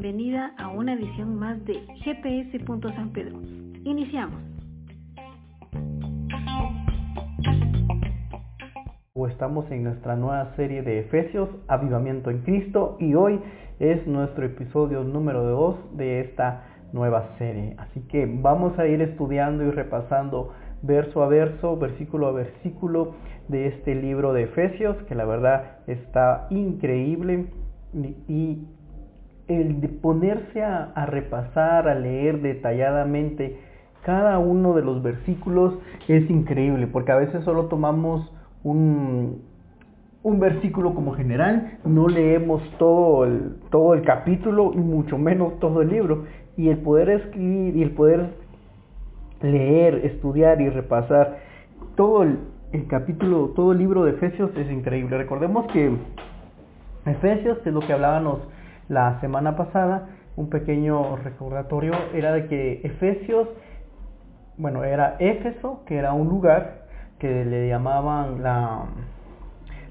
bienvenida a una edición más de GPS. San Pedro. Iniciamos. Estamos en nuestra nueva serie de Efesios, Avivamiento en Cristo, y hoy es nuestro episodio número 2 de esta nueva serie. Así que vamos a ir estudiando y repasando verso a verso, versículo a versículo de este libro de Efesios, que la verdad está increíble y el de ponerse a, repasar, a leer detalladamente cada uno de los versículos es increíble, porque a veces solo tomamos un, un versículo como general, no leemos todo el, todo el capítulo y mucho menos todo el libro. Y el poder escribir y el poder leer, estudiar y repasar todo el, el capítulo, todo el libro de Efesios es increíble. Recordemos que Efesios, es lo que hablábamos la semana pasada, un pequeño recordatorio, era de que Efesios, bueno, era Éfeso, que era un lugar que le llamaban la,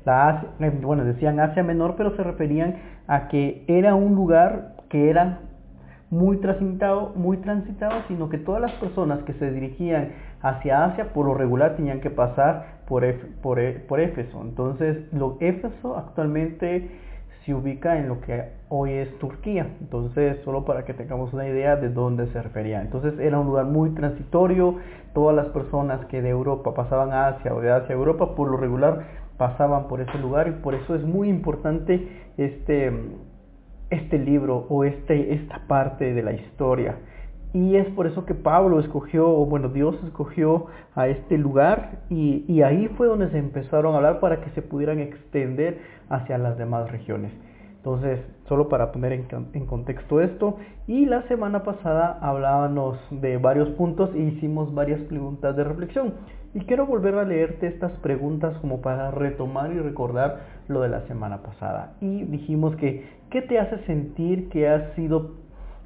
la eh, bueno, decían Asia Menor, pero se referían a que era un lugar que era muy transitado, muy transitado, sino que todas las personas que se dirigían hacia Asia por lo regular tenían que pasar por, por, por Éfeso. Entonces, lo, Éfeso actualmente se ubica en lo que hoy es Turquía. Entonces, solo para que tengamos una idea de dónde se refería. Entonces, era un lugar muy transitorio. Todas las personas que de Europa pasaban a Asia o de Asia a Europa, por lo regular pasaban por ese lugar y por eso es muy importante este, este libro o este, esta parte de la historia. Y es por eso que Pablo escogió, bueno, Dios escogió a este lugar y, y, ahí fue donde se empezaron a hablar para que se pudieran extender hacia las demás regiones. Entonces, solo para poner en, en contexto esto, y la semana pasada hablábamos de varios puntos e hicimos varias preguntas de reflexión. Y quiero volver a leerte estas preguntas como para retomar y recordar lo de la semana pasada. Y dijimos que, ¿qué te hace sentir que has sido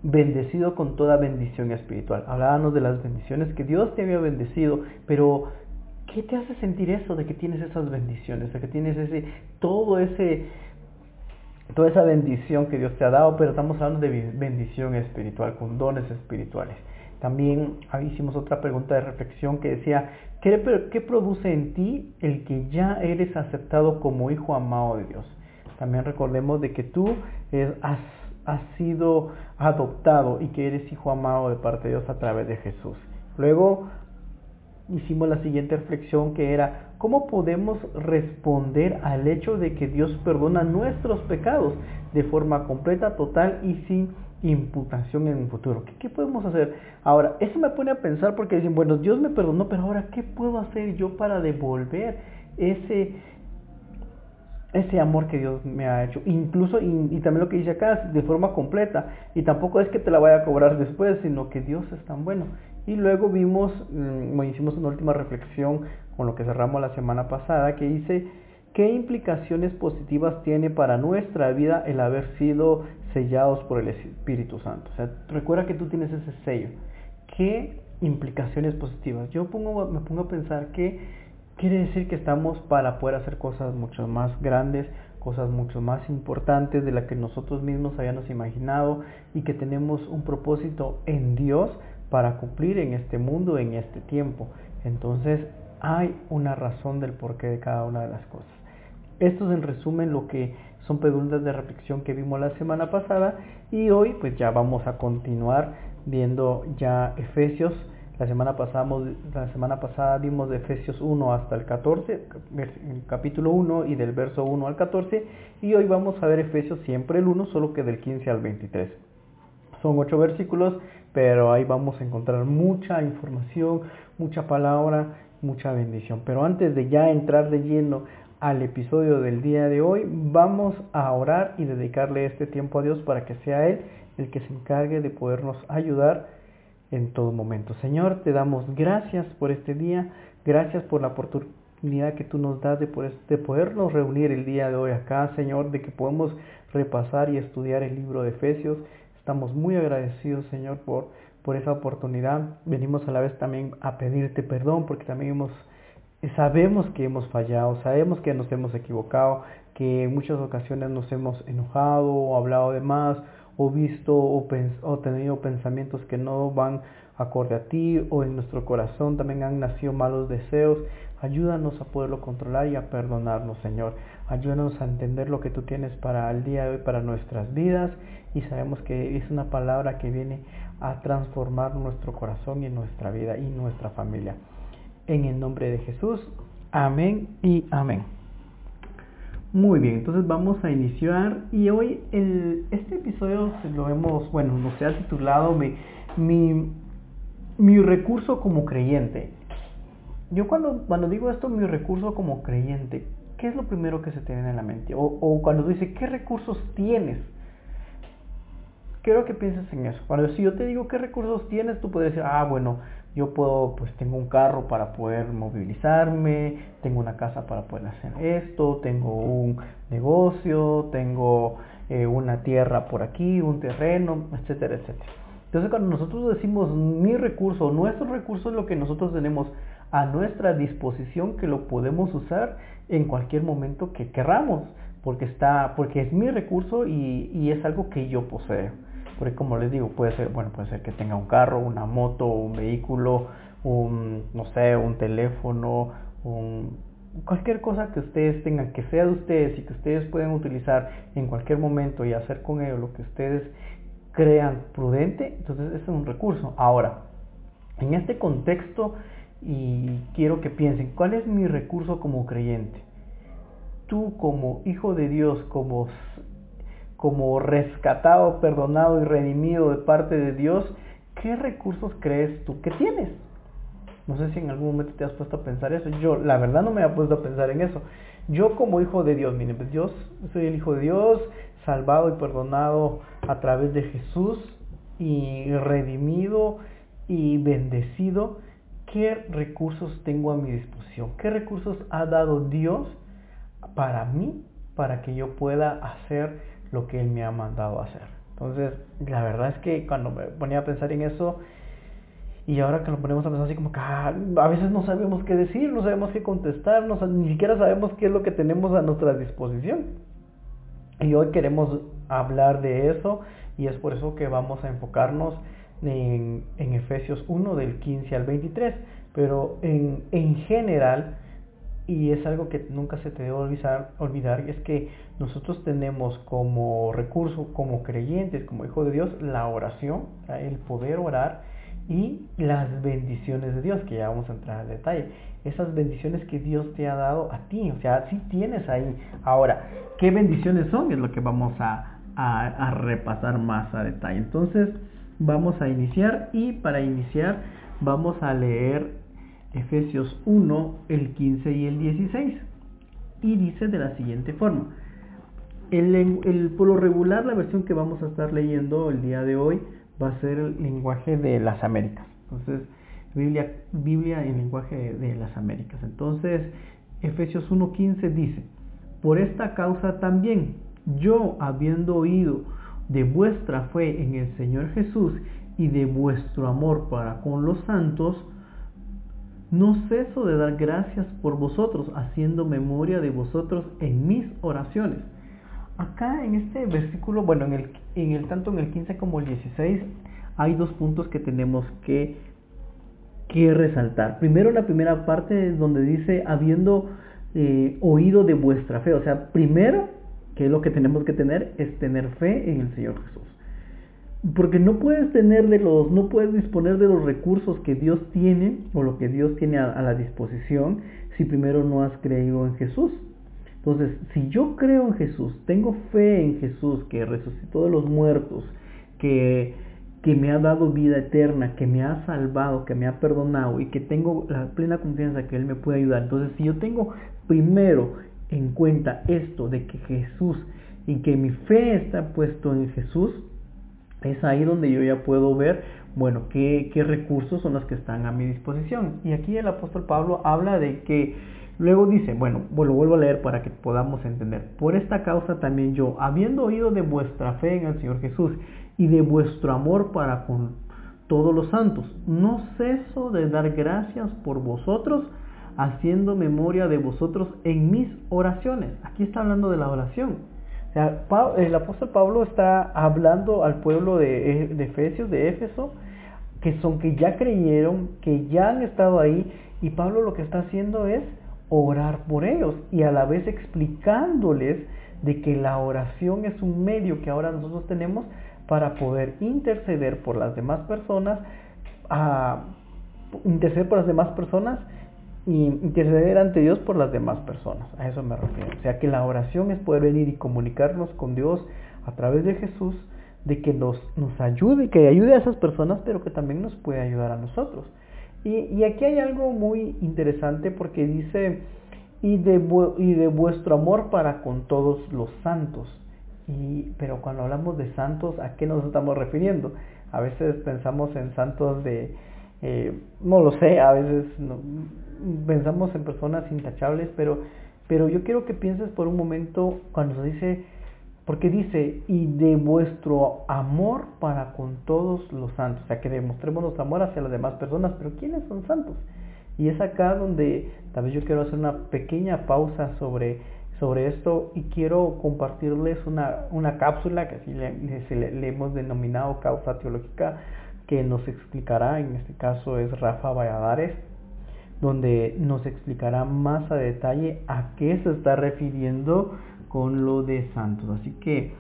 bendecido con toda bendición espiritual. Hablábamos de las bendiciones que Dios te había bendecido, pero ¿qué te hace sentir eso de que tienes esas bendiciones, de que tienes ese todo ese toda esa bendición que Dios te ha dado, pero estamos hablando de bendición espiritual, con dones espirituales. También hicimos otra pregunta de reflexión que decía, ¿qué, ¿qué produce en ti el que ya eres aceptado como hijo amado de Dios? También recordemos de que tú has has sido adoptado y que eres hijo amado de parte de Dios a través de Jesús. Luego hicimos la siguiente reflexión que era, ¿cómo podemos responder al hecho de que Dios perdona nuestros pecados de forma completa, total y sin imputación en el futuro? ¿Qué, podemos hacer? Ahora, eso me pone a pensar porque dicen, bueno, Dios me perdonó, pero ahora, ¿qué puedo hacer yo para devolver ese ese amor que Dios me ha hecho. Incluso, y, también lo que dice acá, de forma completa. Y tampoco es que te la vaya a cobrar después, sino que Dios es tan bueno. Y luego vimos, mm, hicimos una última reflexión con lo que cerramos la semana pasada, que dice, ¿qué implicaciones positivas tiene para nuestra vida el haber sido sellados por el Espíritu Santo? O sea, recuerda que tú tienes ese sello. ¿Qué implicaciones positivas? Yo me pongo a pensar que quiere decir que estamos para poder hacer cosas mucho más grandes, cosas mucho más importantes de las que nosotros mismos habíamos imaginado y que tenemos un propósito en Dios para cumplir en este mundo, en este tiempo. Entonces hay una razón del porqué de cada una de las cosas. Esto es en resumen lo que son preguntas de reflexión que vimos la semana pasada y hoy pues ya vamos a continuar viendo ya Efesios la semana, pasada, la semana pasada vimos de Efesios 1 hasta el 14, capítulo 1 y del verso 1 al 14, y hoy vamos a ver Efesios siempre el 1, solo que del 15 al 23. Son ocho versículos, pero ahí vamos a encontrar mucha información, mucha palabra, mucha bendición. Pero antes de ya entrar de lleno al episodio del día de hoy, vamos a orar y dedicarle este tiempo a Dios para que sea Él el que se encargue de podernos ayudar en todo momento. Señor, te damos gracias por este día, gracias por la oportunidad que tú nos das de, de podernos reunir el día de hoy acá, Señor, de que podemos repasar y estudiar el libro de Efesios. Estamos muy agradecidos, Señor, por, por esa oportunidad. Venimos a la vez también a pedirte perdón porque también hemos, sabemos que hemos fallado, sabemos que nos hemos equivocado, que en muchas ocasiones nos hemos enojado o hablado de más o visto o, tenido pensamientos que no van acorde a ti o en nuestro corazón también han nacido malos deseos. Ayúdanos a poderlo controlar y a perdonarnos, Señor. Ayúdanos a entender lo que tú tienes para el día de hoy, para nuestras vidas. Y sabemos que es una palabra que viene a transformar nuestro corazón y nuestra vida y nuestra familia. En el nombre de Jesús. Amén y amén. Muy bien, entonces vamos a iniciar y hoy el, este episodio lo hemos, bueno, no se ha titulado mi, mi, mi recurso como creyente. Yo cuando, cuando digo esto, mi recurso como creyente, ¿qué es lo primero que se te viene en la mente? O, o cuando dice, ¿qué recursos tienes? Quiero que pienses en eso. Cuando si yo te digo qué recursos tienes, tú puedes decir, ah, bueno, yo puedo, pues tengo un carro para poder movilizarme, tengo una casa para poder hacer esto, tengo un negocio, tengo eh, una tierra por aquí, un terreno, etcétera, etcétera. Entonces cuando nosotros decimos mi recurso, nuestro recurso es lo que nosotros tenemos a nuestra disposición que lo podemos usar en cualquier momento que querramos, porque está, porque es mi recurso y, y es algo que yo poseo. Porque como les digo, puede ser, bueno, puede ser que tenga un carro, una moto, un vehículo, un, no sé, un teléfono, un, cualquier cosa que ustedes tengan, que sea de ustedes y que ustedes puedan utilizar en cualquier momento y hacer con ello lo que ustedes crean prudente, entonces es un recurso. Ahora, en este contexto, y quiero que piensen, ¿cuál es mi recurso como creyente? Tú como hijo de Dios, como como rescatado, perdonado y redimido de parte de Dios, ¿qué recursos crees tú que tienes? No sé si en algún momento te has puesto a pensar eso. Yo, la verdad, no me he puesto a pensar en eso. Yo como hijo de Dios, miren, pues Dios, soy el hijo de Dios, salvado y perdonado a través de Jesús y redimido y bendecido. ¿Qué recursos tengo a mi disposición? ¿Qué recursos ha dado Dios para mí para que yo pueda hacer lo que Él me ha mandado a hacer. Entonces, la verdad es que cuando me ponía a pensar en eso, y ahora que lo ponemos a pensar así como que ah, a veces no sabemos qué decir, no sabemos qué contestar, ni siquiera sabemos qué es lo que tenemos a nuestra disposición. Y hoy queremos hablar de eso y es por eso que vamos a enfocarnos en, en Efesios 1 del 15 al 23. Pero en, en general, y es algo que nunca se te debe olvidar, olvidar, es que nosotros tenemos como recurso, como creyentes, como hijo de Dios, la oración, el poder orar y las bendiciones de Dios, que ya vamos a entrar al detalle. Esas bendiciones que Dios te ha dado a ti, o sea, sí tienes ahí. Ahora, ¿qué bendiciones son? Es lo que vamos a, a repasar más a detalle. Entonces, vamos a iniciar y para iniciar vamos a leer Efesios 1, el 15 y el 16. Y dice de la siguiente forma. El, por lo regular, la versión que vamos a estar leyendo el día de hoy va a ser el lenguaje de las Américas. Entonces, Biblia, Biblia en lenguaje de las Américas. Entonces, Efesios 1.15 dice, por esta causa también, yo habiendo oído de vuestra fe en el Señor Jesús y de vuestro amor para con los santos, no ceso de dar gracias por vosotros, haciendo memoria de vosotros en mis oraciones. Acá en este versículo, bueno, en el, en el tanto en el 15 como el 16, hay dos puntos que tenemos que, que resaltar. Primero, la primera parte donde dice, habiendo eh, oído de vuestra fe. O sea, primero, que es lo que tenemos que tener, es tener fe en el Señor Jesús. Porque no puedes tener de los, no puedes disponer de los recursos que Dios tiene o lo que Dios tiene a, la disposición si primero no has creído en Jesús. Entonces, si yo creo en Jesús, tengo fe en Jesús que resucitó de los muertos, que, que me ha dado vida eterna, que me ha salvado, que me ha perdonado y que tengo la plena confianza que Él me puede ayudar. Entonces, si yo tengo primero en cuenta esto de que Jesús y que mi fe está puesto en Jesús, es ahí donde yo ya puedo ver, bueno, qué, recursos son los que están a mi disposición. Y aquí el apóstol Pablo habla de que, luego dice, bueno, lo vuelvo a leer para que podamos entender. Por esta causa también yo, habiendo oído de vuestra fe en el Señor Jesús y de vuestro amor para con todos los santos, no ceso de dar gracias por vosotros, haciendo memoria de vosotros en mis oraciones. Aquí está hablando de la oración. El apóstol Pablo está hablando al pueblo de, de Efesios, de Éfeso, que son que ya creyeron, que ya han estado ahí, y Pablo lo que está haciendo es orar por ellos y a la vez explicándoles de que la oración es un medio que ahora nosotros tenemos para poder interceder por las demás personas, a interceder por las demás personas y interceder ante Dios por las demás personas. A eso me refiero. O sea que la oración es poder venir y comunicarnos con Dios a través de Jesús, de que nos, nos ayude, que ayude a esas personas, pero que también nos puede ayudar a nosotros. Y, aquí hay algo muy interesante porque dice, y de, y de vuestro amor para con todos los santos. Y, pero cuando hablamos de santos, ¿a qué nos estamos refiriendo? A veces pensamos en santos de, eh, no lo sé, a veces pensamos en personas intachables, pero, pero yo quiero que pienses por un momento cuando se dice porque dice, y de vuestro amor para con todos los santos. O sea, que demostremos nuestro amor hacia las demás personas. Pero ¿quiénes son santos? Y es acá donde tal vez yo quiero hacer una pequeña pausa sobre, sobre esto y quiero compartirles una, una cápsula que así le, le, hemos denominado causa teológica que nos explicará, en este caso es Rafa Valladares, donde nos explicará más a detalle a qué se está refiriendo con lo de santos. Así que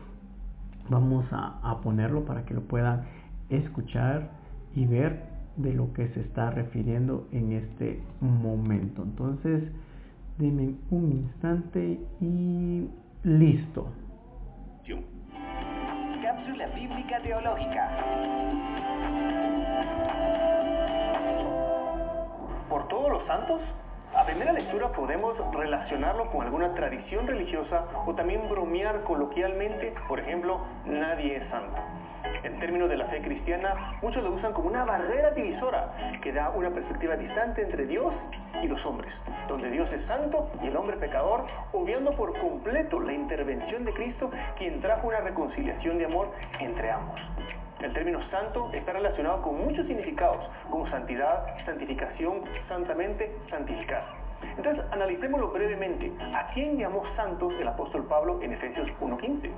vamos a, ponerlo para que lo puedan escuchar y ver de lo que se está refiriendo en este momento. Entonces, denme un instante y listo. Cápsula bíblica teológica. Por todos los santos a primera lectura podemos relacionarlo con alguna tradición religiosa o también bromear coloquialmente, por ejemplo, nadie es santo. En términos de la fe cristiana, muchos lo usan como una barrera divisora que da una perspectiva distante entre Dios y los hombres, donde Dios es santo y el hombre pecador, obviando por completo la intervención de Cristo, quien trajo una reconciliación de amor entre ambos. El término santo está relacionado con muchos significados, como santidad, santificación, santamente, santificar. Entonces, analicémoslo brevemente. ¿A quién llamó santos el apóstol Pablo en Efesios 1.15?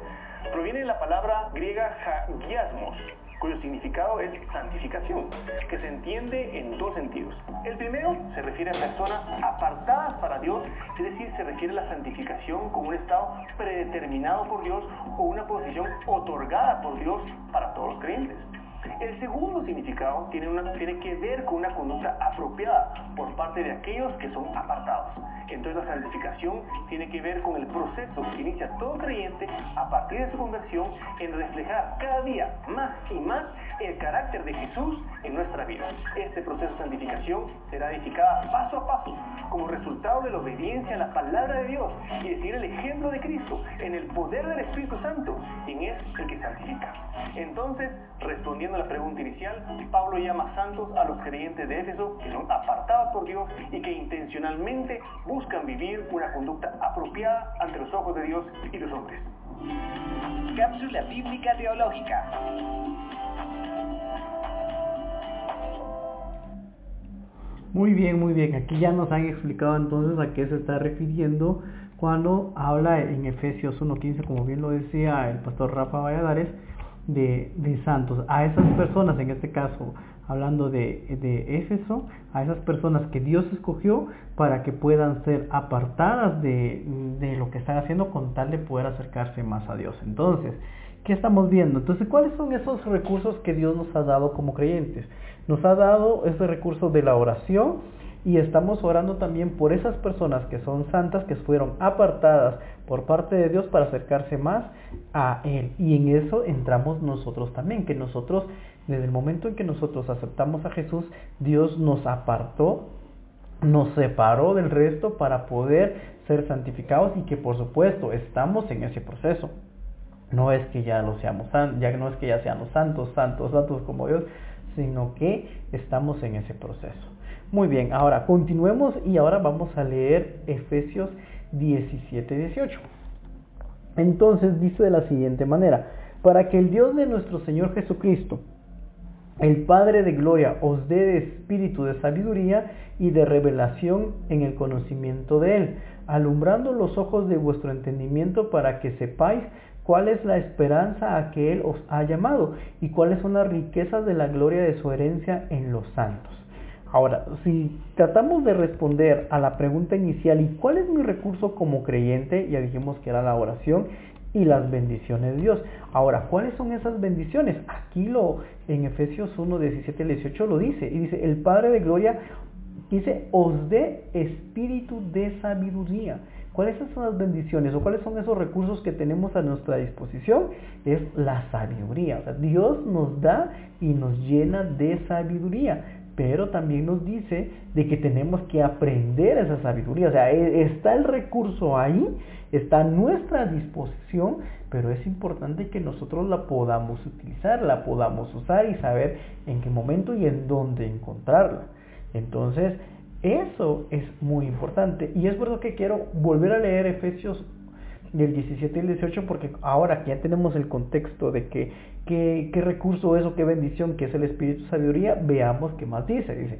Proviene de la palabra griega hagiasmos, cuyo significado es santificación, que se entiende en dos sentidos. El primero se refiere a personas apartadas para Dios, es decir, se refiere a la santificación como un estado predeterminado por Dios o una posición otorgada por Dios para todos los creyentes. El segundo significado tiene, una, tiene que ver con una conducta apropiada por parte de aquellos que son apartados. Entonces la santificación tiene que ver con el proceso que inicia todo creyente a partir de su conversión en reflejar cada día más y más el carácter de Jesús en nuestra vida. Este proceso de santificación será edificada paso a paso como resultado de la obediencia a la palabra de Dios y decir el ejemplo de Cristo en el poder del Espíritu Santo, quien es el que santifica. Entonces, respondiendo a la pregunta inicial, Pablo llama santos a los creyentes de Éfeso que son apartados por Dios y que intencionalmente vivir una conducta apropiada ante los ojos de Dios y los hombres. Cápsula bíblica teológica. Muy bien, muy bien. Aquí ya nos han explicado entonces a qué se está refiriendo cuando habla en Efesios 1.15, como bien lo decía el pastor Rafa Valladares, de, de, santos. A esas personas, en este caso, hablando de, de Éfeso, a esas personas que Dios escogió para que puedan ser apartadas de, de lo que están haciendo con tal de poder acercarse más a Dios. Entonces, ¿qué estamos viendo? Entonces, ¿cuáles son esos recursos que Dios nos ha dado como creyentes? Nos ha dado ese recurso de la oración y estamos orando también por esas personas que son santas, que fueron apartadas por parte de Dios para acercarse más a Él. Y en eso entramos nosotros también, que nosotros, desde el momento en que nosotros aceptamos a Jesús, Dios nos apartó, nos separó del resto para poder ser santificados y que por supuesto estamos en ese proceso. No es que ya lo seamos, ya no es que ya seamos santos, santos, santos como Dios, sino que estamos en ese proceso. Muy bien, ahora continuemos y ahora vamos a leer Efesios 17, 18. Entonces dice de la siguiente manera, para que el Dios de nuestro Señor Jesucristo, el Padre de Gloria os dé espíritu de sabiduría y de revelación en el conocimiento de Él, alumbrando los ojos de vuestro entendimiento para que sepáis cuál es la esperanza a que Él os ha llamado y cuáles son las riquezas de la gloria de su herencia en los santos. Ahora, si tratamos de responder a la pregunta inicial, ¿y cuál es mi recurso como creyente? Ya dijimos que era la oración y las bendiciones de Dios. Ahora, ¿cuáles son esas bendiciones? Aquí lo en Efesios 1, 17 18 lo dice. Y dice, el Padre de Gloria dice, os dé espíritu de sabiduría. ¿Cuáles son las bendiciones o cuáles son esos recursos que tenemos a nuestra disposición? Es la sabiduría. O sea, Dios nos da y nos llena de sabiduría, pero también nos dice de que tenemos que aprender esa sabiduría. O sea, e, está el recurso ahí, está a nuestra disposición, pero es importante que nosotros la podamos utilizar, la podamos usar y saber en qué momento y en dónde encontrarla. Entonces, eso es muy importante. Y es verdad que quiero volver a leer Efesios del 17 y el 18 porque ahora que ya tenemos el contexto de que qué recurso es o qué bendición que es el Espíritu de Sabiduría, veamos qué más dice. Dice,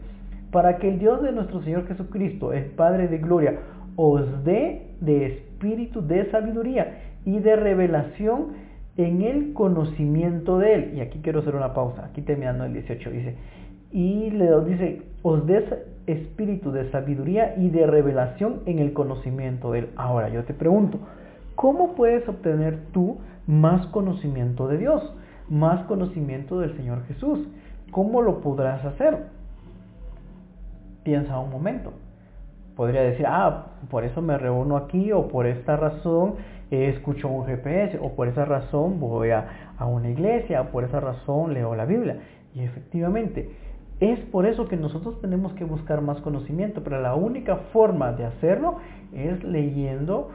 para que el Dios de nuestro Señor Jesucristo, el Padre de Gloria, os dé de espíritu de sabiduría y de revelación en el conocimiento de Él. Y aquí quiero hacer una pausa, aquí terminando el 18, dice, y le dice, os des espíritu de sabiduría y de revelación en el conocimiento de Él. Ahora yo te pregunto, ¿cómo puedes obtener tú más conocimiento de Dios? Más conocimiento del Señor Jesús. ¿Cómo lo podrás hacer? Piensa un momento. Podría decir, ah, por eso me reúno aquí o por esta razón escucho un GPS o por esa razón voy a, a una iglesia o por esa razón leo la Biblia. Y efectivamente, es por eso que nosotros tenemos que buscar más conocimiento, pero la única forma de hacerlo es leyendo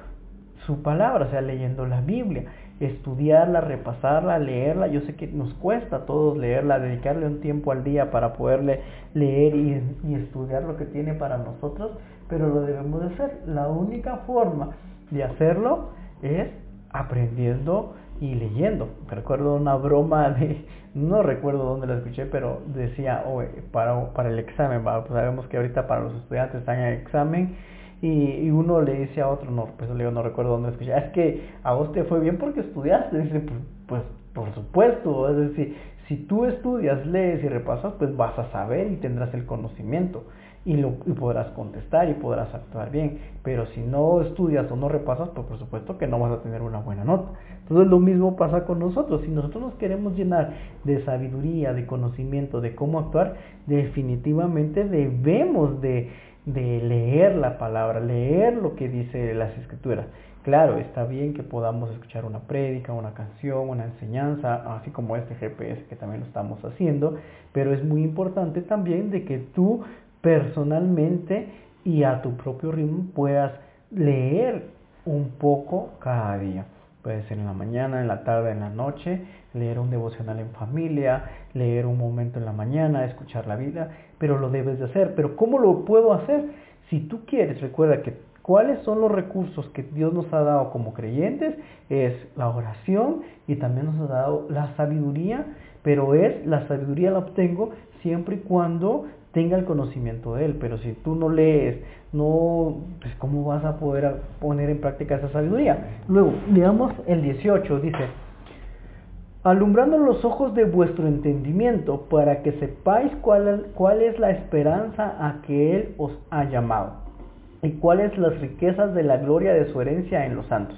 su palabra, o sea, leyendo la Biblia, estudiarla, repasarla, leerla. Yo sé que nos cuesta a todos leerla, dedicarle un tiempo al día para poderle leer y, y estudiar lo que tiene para nosotros, pero lo debemos de hacer. La única forma de hacerlo es aprendiendo y leyendo. Recuerdo una broma de, no recuerdo dónde la escuché, pero decía, para, para el examen, sabemos que ahorita para los estudiantes están en examen y, uno le dice a otro, no, pues le digo, no recuerdo dónde escuché, es que a vos te fue bien porque estudiaste, dice, pues, pues por supuesto, es decir, si tú estudias, lees y repasas, pues vas a saber y tendrás el conocimiento y, lo, podrás contestar y podrás actuar bien. Pero si no estudias o no repasas, pues por supuesto que no vas a tener una buena nota. Entonces lo mismo pasa con nosotros. Si nosotros nos queremos llenar de sabiduría, de conocimiento, de cómo actuar, definitivamente debemos de, de leer la palabra, leer lo que dice las escrituras. Claro, está bien que podamos escuchar una prédica, una canción, una enseñanza, así como este GPS que también lo estamos haciendo, pero es muy importante también de que tú personalmente y a tu propio ritmo puedas leer un poco cada día. En la mañana, en la tarde, en la noche, leer un devocional en familia, leer un momento en la mañana, escuchar la vida, pero lo debes de hacer. Pero ¿cómo lo puedo hacer? Si tú quieres, recuerda que cuáles son los recursos que Dios nos ha dado como creyentes, es la oración y también nos ha dado la sabiduría, pero es la sabiduría la obtengo siempre y cuando tenga el conocimiento de él, pero si tú no lees, no, pues cómo vas a poder poner en práctica esa sabiduría. Luego, digamos el 18, dice, alumbrando los ojos de vuestro entendimiento para que sepáis cuál, cuál es la esperanza a que Él os ha llamado y cuáles las riquezas de la gloria de su herencia en los santos.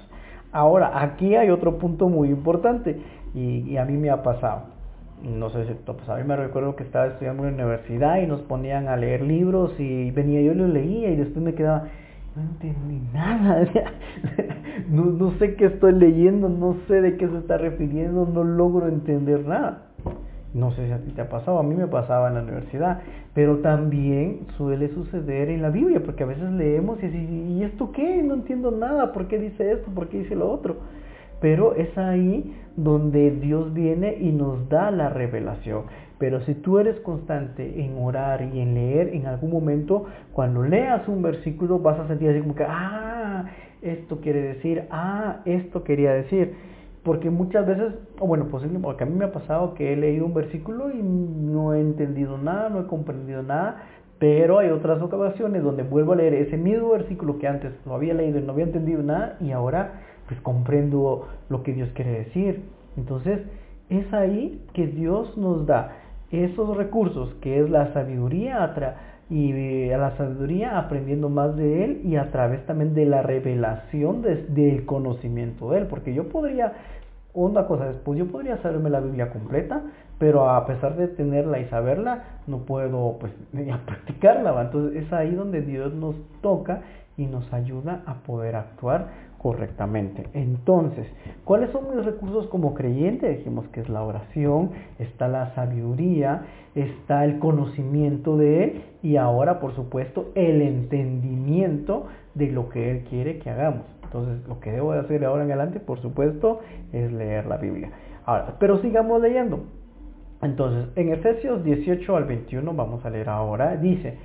Ahora, aquí hay otro punto muy importante y a mí me ha pasado no sé si a mí me recuerdo que estaba estudiando en la universidad y nos ponían a leer libros y venía yo los leía y después me quedaba, no entendí nada, no, no sé qué estoy leyendo, no sé de qué se está refiriendo, no logro entender nada. No sé si te ha pasado, a mí me pasaba en la universidad, pero también suele suceder en la Biblia, porque a veces leemos y así, ¿y esto qué? No entiendo nada, ¿por qué dice esto? ¿Por qué dice lo otro? Pero es ahí donde Dios viene y nos da la revelación. Pero si tú eres constante en orar y en leer, en algún momento, cuando leas un versículo, vas a sentir así como que, ah, esto quiere decir, ah, esto quería decir. porque muchas veces, o bueno, posible, porque a mí me ha pasado que he leído un versículo y no he entendido nada, no he comprendido nada, pero hay otras ocasiones donde vuelvo a leer ese mismo versículo que antes lo había leído y no había entendido nada y ahora pues comprendo lo que Dios quiere decir. Entonces es ahí que Dios nos da esos recursos, que es la sabiduría y a la sabiduría aprendiendo más de Él y a través también de la revelación del conocimiento de Él, porque yo podría una cosa después, yo podría saberme la Biblia completa, pero a pesar de tenerla y saberla, no puedo pues practicarla. Entonces es ahí donde Dios nos toca y nos ayuda a poder actuar correctamente. Entonces, ¿cuáles son mis recursos como creyente? Dijimos que es la oración, está la sabiduría, está el conocimiento de Él y ahora, por supuesto, el entendimiento de lo que Él quiere que hagamos. Entonces, lo que debo de hacer ahora en adelante, por supuesto, es leer la Biblia. Ahora, pero sigamos leyendo. Entonces, en Efesios 18 al 21, vamos a leer ahora, dice,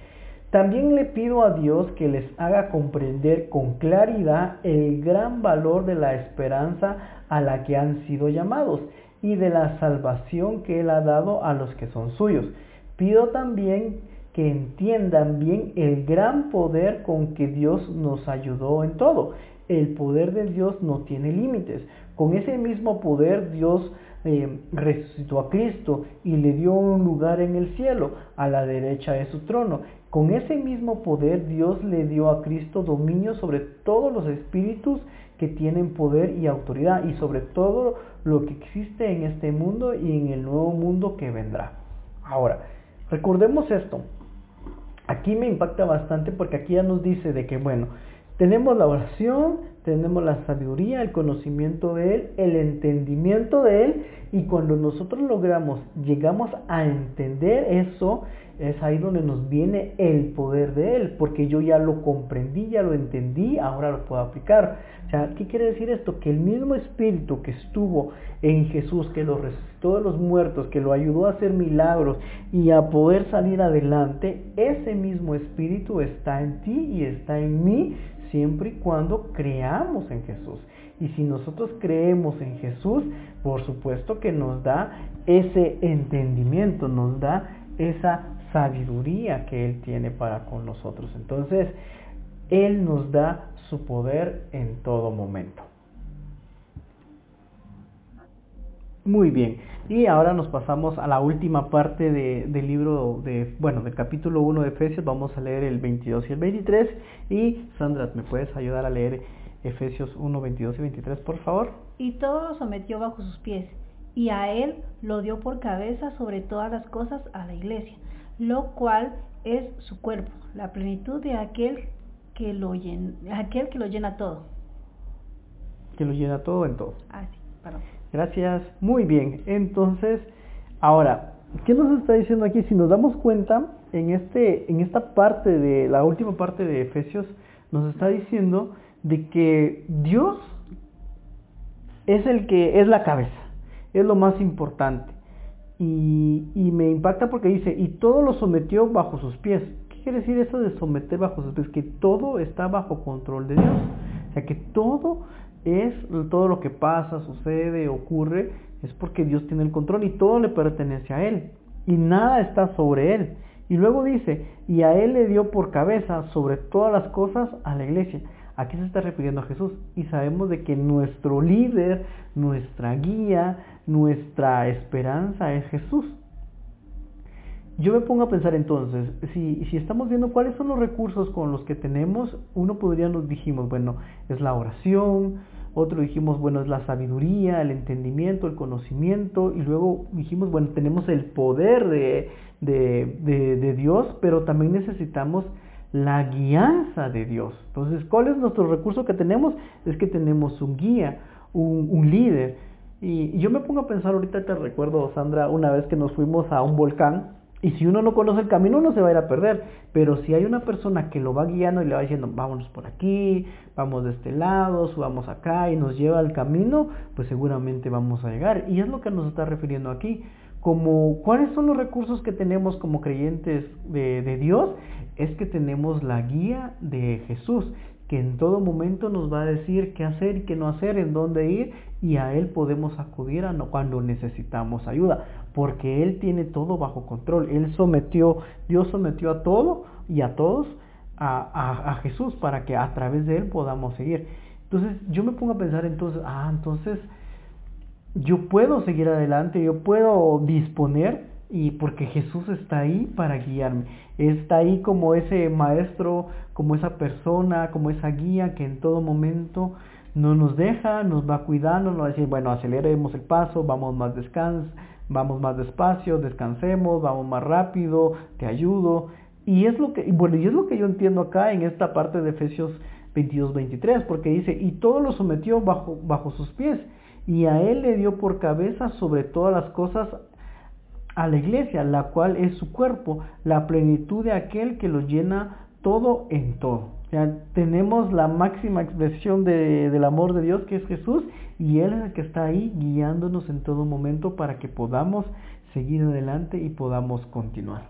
también le pido a Dios que les haga comprender con claridad el gran valor de la esperanza a la que han sido llamados y de la salvación que Él ha dado a los que son suyos. Pido también que entiendan bien el gran poder con que Dios nos ayudó en todo el poder de Dios no tiene límites. Con ese mismo poder Dios eh, resucitó a Cristo y le dio un lugar en el cielo, a la derecha de su trono. Con ese mismo poder Dios le dio a Cristo dominio sobre todos los espíritus que tienen poder y autoridad y sobre todo lo que existe en este mundo y en el nuevo mundo que vendrá. Ahora, recordemos esto. Aquí me impacta bastante porque aquí ya nos dice de que, bueno, tenemos la oración, tenemos la sabiduría, el conocimiento de Él, el entendimiento de Él, y cuando nosotros logramos, llegamos a entender eso, es ahí donde nos viene el poder de Él, porque yo ya lo comprendí, ya lo entendí, ahora lo puedo aplicar. O sea, ¿qué quiere decir esto? Que el mismo Espíritu que estuvo en Jesús, que lo resucitó de los muertos, que lo ayudó a hacer milagros y a poder salir adelante, ese mismo Espíritu está en ti y está en mí siempre y cuando creamos en Jesús. Y si nosotros creemos en Jesús, por supuesto que nos da ese entendimiento, nos da esa sabiduría que Él tiene para con nosotros. Entonces, Él nos da su poder en todo momento. Muy bien, y ahora nos pasamos a la última parte del libro, de, bueno, del capítulo 1 de Efesios, vamos a leer el 22 y el 23, y Sandra, ¿me puedes ayudar a leer Efesios 1, 22 y 23, por favor? Y todo lo sometió bajo sus pies, y a él lo dio por cabeza sobre todas las cosas a la iglesia, lo cual es su cuerpo, la plenitud de aquel que lo llena, aquel que lo llena todo. Que lo llena todo en todo. Ah, sí, perdón. Gracias. Muy bien. Entonces, ahora, ¿qué nos está diciendo aquí? Si nos damos cuenta, en, este, en esta parte de la última parte de Efesios, nos está diciendo de que Dios es el que es la cabeza, es lo más importante. Y, y, me impacta porque dice, y todo lo sometió bajo sus pies. ¿Qué quiere decir eso de someter bajo sus pies? Que todo está bajo control de Dios. O sea, que todo es todo lo que pasa, sucede, ocurre, es porque Dios tiene el control y todo le pertenece a Él. Y nada está sobre Él. Y luego dice, y a Él le dio por cabeza sobre todas las cosas a la iglesia. Aquí se está refiriendo a Jesús y sabemos de que nuestro líder, nuestra guía, nuestra esperanza es Jesús. Yo me pongo a pensar entonces, si, si estamos viendo cuáles son los recursos con los que tenemos, uno podría, nos dijimos, bueno, es la oración, otro dijimos, bueno, es la sabiduría, el entendimiento, el conocimiento, y luego dijimos, bueno, tenemos el poder de, de, Dios, pero también necesitamos la guianza de Dios. Entonces, ¿cuál es nuestro recurso que tenemos? Es que tenemos un guía, un, un líder. Y, yo me pongo a pensar, ahorita te recuerdo, Sandra, una vez que nos fuimos a un volcán, y si uno no conoce el camino, uno se va a ir a perder. Pero si hay una persona que lo va guiando y le va diciendo, vámonos por aquí, vamos de este lado, subamos acá y nos lleva al camino, pues seguramente vamos a llegar. Y es lo que nos está refiriendo aquí. Como, ¿Cuáles son los recursos que tenemos como creyentes de, de Dios? Es que tenemos la guía de Jesús, que en todo momento nos va a decir qué hacer y qué no hacer, en dónde ir y a Él podemos acudir a cuando necesitamos ayuda, porque Él tiene todo bajo control. Él sometió, Dios sometió a todo y a todos a, a, Jesús para que a través de Él podamos seguir. Entonces yo me pongo a pensar entonces, ah, entonces yo puedo seguir adelante, yo puedo disponer y porque Jesús está ahí para guiarme. Está ahí como ese maestro, como esa persona, como esa guía que en todo momento no nos deja, nos va cuidando, nos va a decir, bueno, aceleremos el paso, vamos más descans, vamos más despacio, descansemos, vamos más rápido, te ayudo. Y es lo que, bueno, y es lo que yo entiendo acá en esta parte de Efesios 22, 23, porque dice, y todo lo sometió bajo, bajo sus pies, y a él le dio por cabeza sobre todas las cosas a la iglesia, la cual es su cuerpo, la plenitud de aquel que lo llena todo en todo. tenemos la máxima expresión del amor de Dios que es Jesús y Él es el que está ahí guiándonos en todo momento para que podamos seguir adelante y podamos continuar.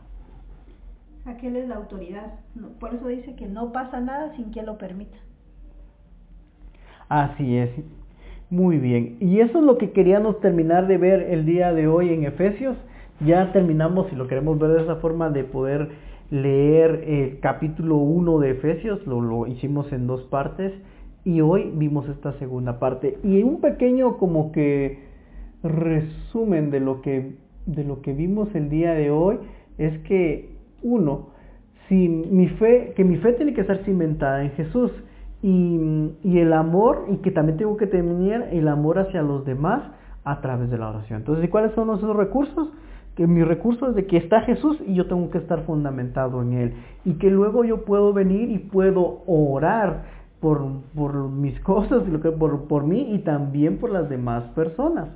Aquel es la autoridad. Por eso dice que no pasa nada sin que Él lo permita. Así es. Muy bien. Y eso es lo que queríamos terminar de ver el día de hoy en Efesios ya terminamos, si lo queremos ver de esa forma, de poder leer el capítulo 1 de Efesios, lo, lo hicimos en dos partes y hoy vimos esta segunda parte. Y un pequeño como que resumen de lo que, de lo que vimos el día de hoy es que uno, si mi fe, que mi fe tiene que estar cimentada en Jesús y, y el amor, y que también tengo que tener el amor hacia los demás a través de la oración. Entonces, ¿y cuáles son esos recursos? Que mi recurso es de que está Jesús y yo tengo que estar fundamentado en Él. Y que luego yo puedo venir y puedo orar por, por mis cosas, por, por mí y también por las demás personas.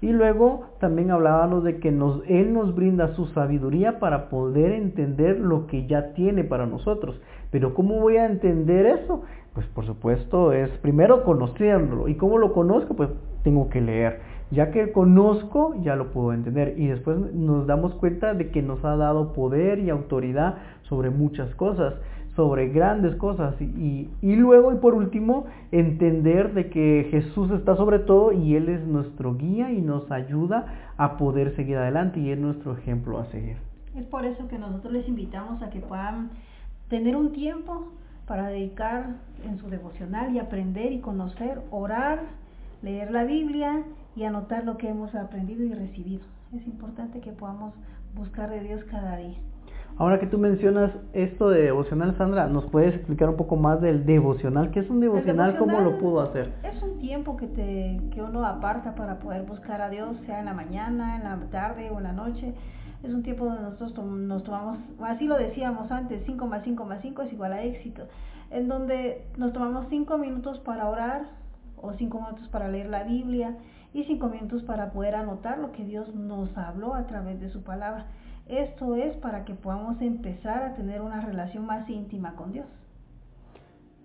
Y luego también hablábamos de que nos, Él nos brinda su sabiduría para poder entender lo que ya tiene para nosotros. Pero ¿cómo voy a entender eso? Pues por supuesto es primero conociéndolo. ¿Y cómo lo conozco? Pues tengo que leer. Ya que conozco, ya lo puedo entender. Y después nos damos cuenta de que nos ha dado poder y autoridad sobre muchas cosas, sobre grandes cosas. Y, y, luego y por último, entender de que Jesús está sobre todo y Él es nuestro guía y nos ayuda a poder seguir adelante y es nuestro ejemplo a seguir. Es por eso que nosotros les invitamos a que puedan tener un tiempo para dedicar en su devocional y aprender y conocer, orar, leer la Biblia y anotar lo que hemos aprendido y recibido. Es importante que podamos buscar de Dios cada día. Ahora que tú mencionas esto de devocional, Sandra, ¿nos puedes explicar un poco más del devocional? ¿Qué es un devocional? ¿Cómo lo puedo hacer? Es un tiempo que, te, que uno aparta para poder buscar a Dios, sea en la mañana, en la tarde o en la noche. Es un tiempo donde nosotros nos tomamos, así lo decíamos antes, 5 más 5 más 5 es igual a éxito, en donde nos tomamos 5 minutos para orar o 5 minutos para leer la Biblia y cinco minutos para poder anotar lo que Dios nos habló a través de su palabra. Esto es para que podamos empezar a tener una relación más íntima con Dios.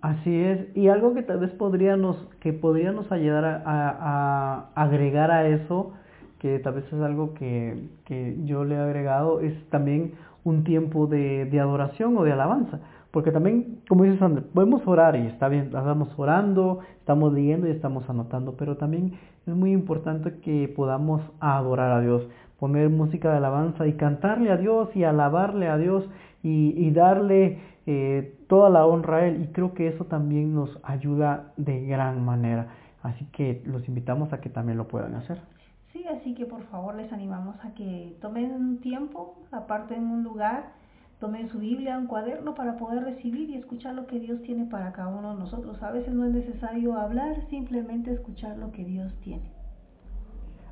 Así es, y algo que tal vez podríamos, que podríamos ayudar a, a, agregar a eso, que tal vez es algo que, que, yo le he agregado, es también un tiempo de, de adoración o de alabanza. Porque también, como dices André, podemos orar y está bien, estamos orando, estamos leyendo y estamos anotando, pero también es muy importante que podamos adorar a Dios, poner música de alabanza y cantarle a Dios y alabarle a Dios y, darle eh, toda la honra a Él. Y creo que eso también nos ayuda de gran manera. Así que los invitamos a que también lo puedan hacer. Sí, así que por favor les animamos a que tomen un tiempo, aparte en un lugar, tomen su Biblia, un cuaderno para poder recibir y escuchar lo que Dios tiene para cada uno de nosotros. A veces no es necesario hablar, simplemente escuchar lo que Dios tiene.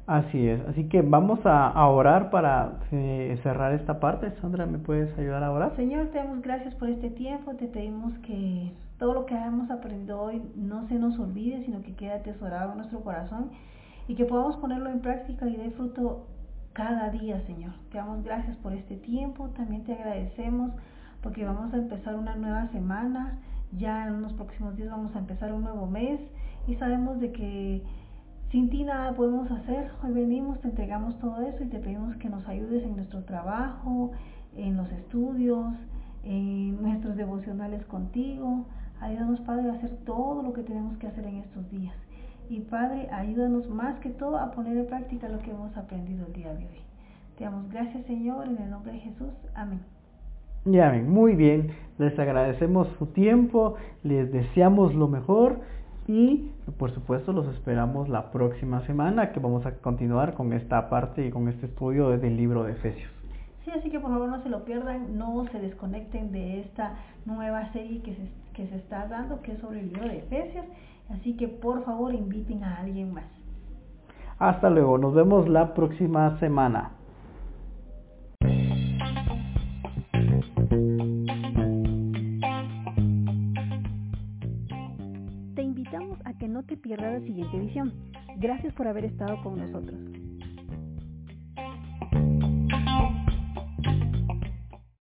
Así es, así que vamos a, orar para eh, cerrar esta parte. Sandra, ¿me puedes ayudar a orar? Señor, te damos gracias por este tiempo, te pedimos que todo lo que hayamos aprendido hoy no se nos olvide, sino que quede atesorado en nuestro corazón y que podamos ponerlo en práctica y dé fruto cada día, Señor. Te damos gracias por este tiempo, también te agradecemos porque vamos a empezar una nueva semana, ya en unos próximos días vamos a empezar un nuevo mes y sabemos de que sin ti nada podemos hacer. Hoy venimos, te entregamos todo eso y te pedimos que nos ayudes en nuestro trabajo, en los estudios, en nuestros devocionales contigo, Ayúdanos, Padre, a hacer todo lo que tenemos que hacer en estos días. Y Padre, ayúdanos más que todo a poner en práctica lo que hemos aprendido el día de hoy. Te damos gracias, Señor, en el nombre de Jesús. Amén. Ya ven, muy bien. Les agradecemos su tiempo, les deseamos lo mejor y por supuesto los esperamos la próxima semana que vamos a continuar con esta parte y con este estudio desde el libro de Efesios. Sí, así que por favor no se lo pierdan, no se desconecten de esta nueva serie que se, que se está dando, que es sobre el libro de Efesios. Así que por favor inviten a alguien más. Hasta luego, nos vemos la próxima semana. Te invitamos a que no te pierdas la siguiente edición. Gracias por haber estado con nosotros.